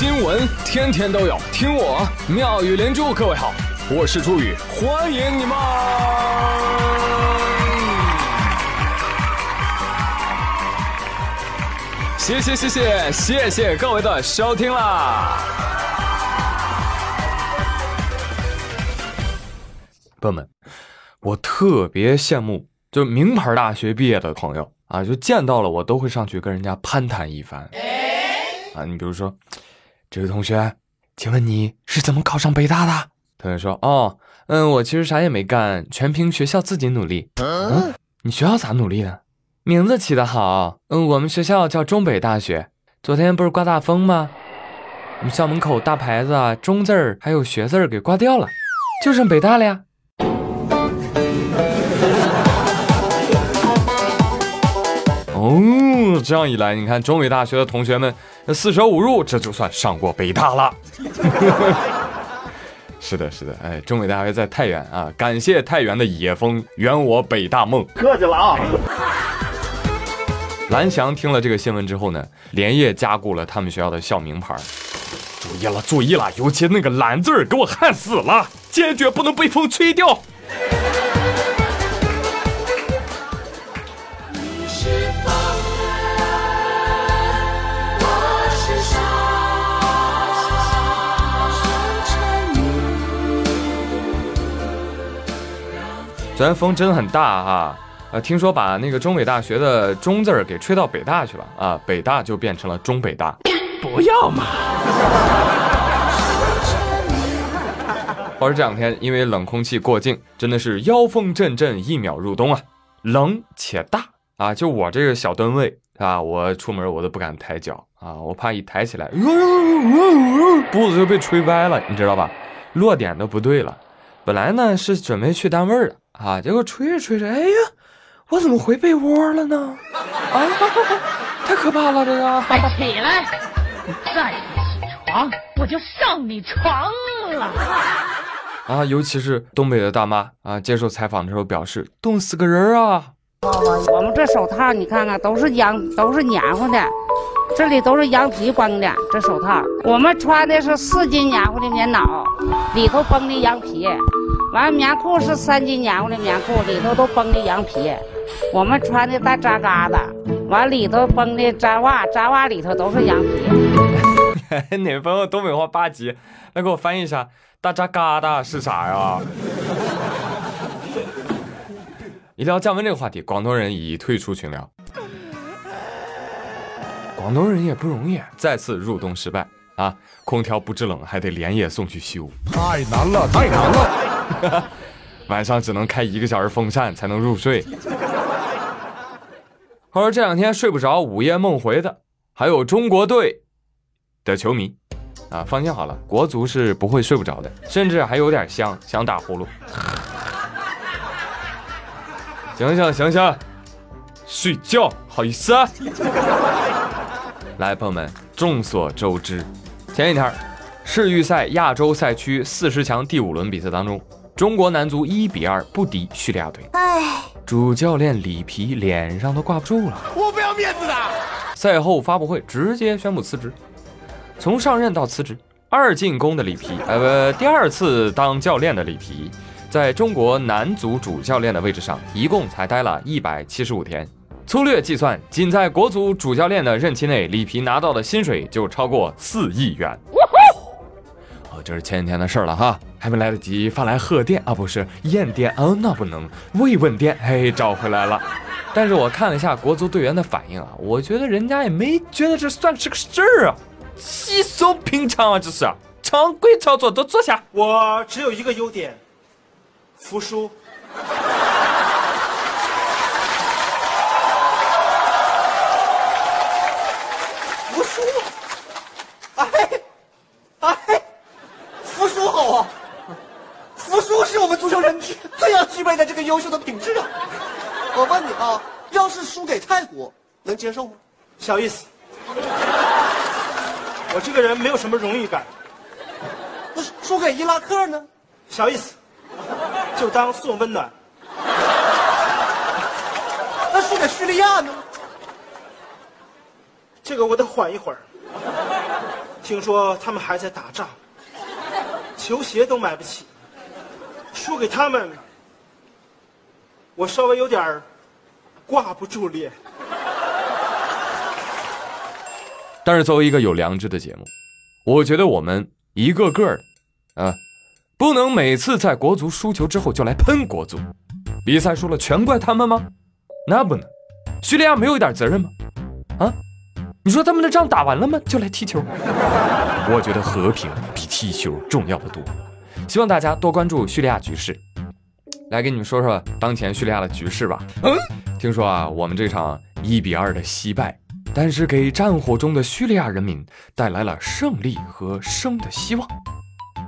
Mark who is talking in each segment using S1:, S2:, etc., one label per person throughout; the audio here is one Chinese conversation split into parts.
S1: 新闻天天都有，听我妙语连珠。各位好，我是朱宇，欢迎你们！谢谢谢谢谢谢各位的收听啦！朋友们，我特别羡慕，就名牌大学毕业的朋友啊，就见到了我都会上去跟人家攀谈一番。啊，你比如说，这位同学，请问你是怎么考上北大的？同学说，哦，嗯，我其实啥也没干，全凭学校自己努力。嗯，你学校咋努力的？名字起得好，嗯，我们学校叫中北大学。昨天不是刮大风吗？我们校门口大牌子啊，中字儿还有学字儿给刮掉了，就剩北大了呀。哦，这样一来，你看中北大学的同学们四舍五入，这就算上过北大了。是的，是的，哎，中北大学在太原啊，感谢太原的野风，圆我北大梦。
S2: 客气了啊。
S1: 蓝翔听了这个新闻之后呢，连夜加固了他们学校的校名牌。注意了，注意了，尤其那个“蓝”字儿，给我焊死了，坚决不能被风吹掉。昨天风真很大哈，呃，听说把那个中北大学的“中”字儿给吹到北大去了啊，北大就变成了中北大。
S2: 不要嘛！
S1: 话说这两天因为冷空气过境，真的是妖风阵阵，一秒入冬啊，冷且大啊！就我这个小吨位啊，我出门我都不敢抬脚啊，我怕一抬起来，步子就被吹歪了，你知道吧？落点都不对了。本来呢是准备去单位的。啊！结果吹着吹着，哎呀，我怎么回被窝了呢？啊，太可怕了！这个，
S3: 快起来！你再不起床，我就上你床了！
S1: 啊，尤其是东北的大妈啊，接受采访的时候表示，冻死个人啊！
S4: 我们这手套你看看，都是羊，都是黏糊的，这里都是羊皮绷的。这手套，我们穿的是四斤黏糊的棉袄，里头绷的羊皮。完，棉裤是三斤棉花的棉裤，里头都绷的羊皮。我们穿的大扎嘎的，完里头绷的扎袜，扎袜里头都是羊皮。
S1: 哪位朋友东北话八级？来给我翻译一下，大扎嘎达是啥呀？一聊降温这个话题，广东人已退出群聊。广东人也不容易，再次入冬失败啊！空调不制冷，还得连夜送去修，
S2: 太难了，太难了。
S1: 晚上只能开一个小时风扇才能入睡。话说这两天睡不着、午夜梦回的，还有中国队的球迷啊！放心好了，国足是不会睡不着的，甚至还有点香，想打呼噜。醒醒醒醒，睡觉好意思？来，朋友们，众所周知，前几天世预赛亚洲赛区四十强第五轮比赛当中。中国男足一比二不敌叙利亚队，哎，主教练里皮脸上都挂不住了。
S2: 我不要面子的。
S1: 赛后发布会直接宣布辞职，从上任到辞职，二进宫的里皮，呃不，第二次当教练的里皮，在中国男足主教练的位置上，一共才待了一百七十五天。粗略计算，仅在国足主教练的任期内，里皮拿到的薪水就超过四亿元。哦这是前几天的事儿了哈，还没来得及发来贺电啊，不是验电哦，那不能慰问电，嘿，找回来了。但是我看了一下国足队员的反应啊，我觉得人家也没觉得这算是个事儿啊，稀松平常啊，这是常规操作，都坐下。
S5: 我只有一个优点，服输。的这个优秀的品质啊！我问你啊，要是输给泰国，能接受吗？小意思。我这个人没有什么荣誉感。那输给伊拉克呢？小意思，就当送温暖。那输给叙利亚呢？这个我得缓一会儿。
S6: 听说他们还在打仗，球鞋都买不起，输给他们，我稍微有点儿挂不住脸。
S1: 但是作为一个有良知的节目，我觉得我们一个个的啊，不能每次在国足输球之后就来喷国足。比赛输了全怪他们吗？那不能。叙利亚没有一点责任吗？啊？你说他们的仗打完了吗？就来踢球？我觉得和平比踢球重要的多。希望大家多关注叙利亚局势。来给你们说说当前叙利亚的局势吧。嗯，听说啊，我们这场一比二的惜败，但是给战火中的叙利亚人民带来了胜利和生的希望。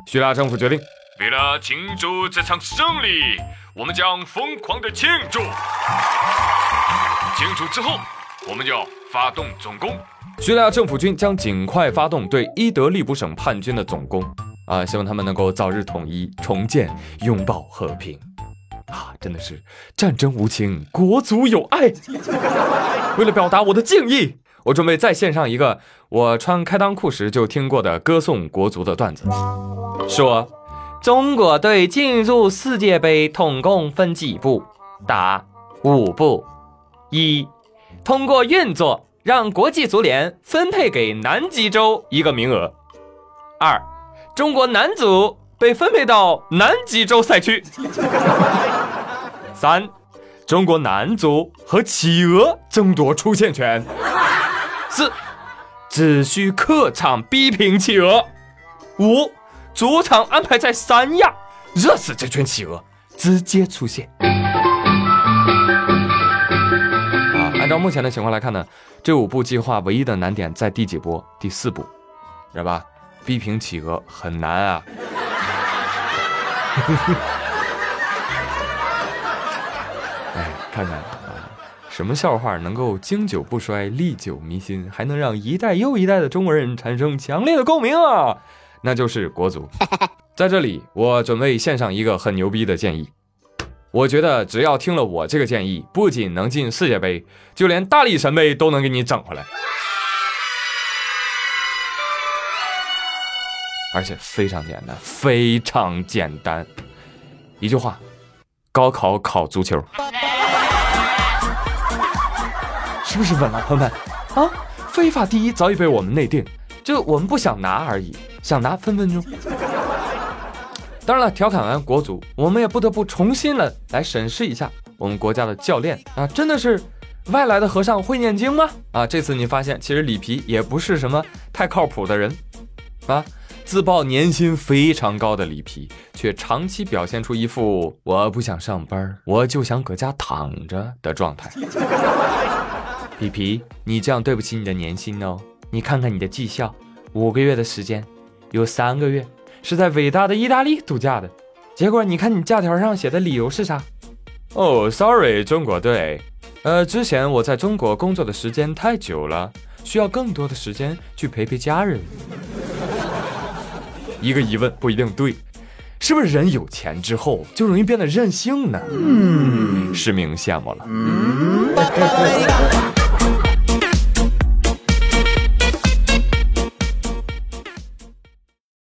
S1: 叙利亚政府决定，为了庆祝这场胜利，我们将疯狂的庆祝。庆祝之后，我们就要发动总攻。叙利亚政府军将尽快发动对伊德利卜省叛军的总攻。啊，希望他们能够早日统一、重建、拥抱和平。啊，真的是战争无情，国足有爱。为了表达我的敬意，我准备再献上一个我穿开裆裤时就听过的歌颂国足的段子，说中国队进入世界杯统共分几步？答：五步。一，通过运作让国际足联分配给南极洲一个名额。二，中国男足被分配到南极洲赛区。三，中国男足和企鹅争夺出线权。四，只需客场逼平企鹅。五，主场安排在三亚，热死这群企鹅，直接出线。啊按照目前的情况来看呢，这五步计划唯一的难点在第几波？第四步，知道吧？逼平企鹅很难啊。哎，看看啊，什么笑话能够经久不衰、历久弥新，还能让一代又一代的中国人产生强烈的共鸣啊？那就是国足。在这里，我准备献上一个很牛逼的建议。我觉得只要听了我这个建议，不仅能进世界杯，就连大力神杯都能给你整回来，而且非常简单，非常简单，一句话：高考考足球，是不是稳了，朋友们？啊，非法第一早已被我们内定，就我们不想拿而已，想拿分分钟。当然了，调侃完国足，我们也不得不重新的来审视一下我们国家的教练啊，真的是外来的和尚会念经吗？啊，这次你发现其实里皮也不是什么太靠谱的人啊，自曝年薪非常高的里皮，却长期表现出一副我不想上班，我就想搁家躺着的状态。里皮，你这样对不起你的年薪哦，你看看你的绩效，五个月的时间，有三个月。是在伟大的意大利度假的，结果你看你假条上写的理由是啥？哦，sorry，中国队，呃，之前我在中国工作的时间太久了，需要更多的时间去陪陪家人。一个疑问不一定对，是不是人有钱之后就容易变得任性呢？嗯，实名羡慕了。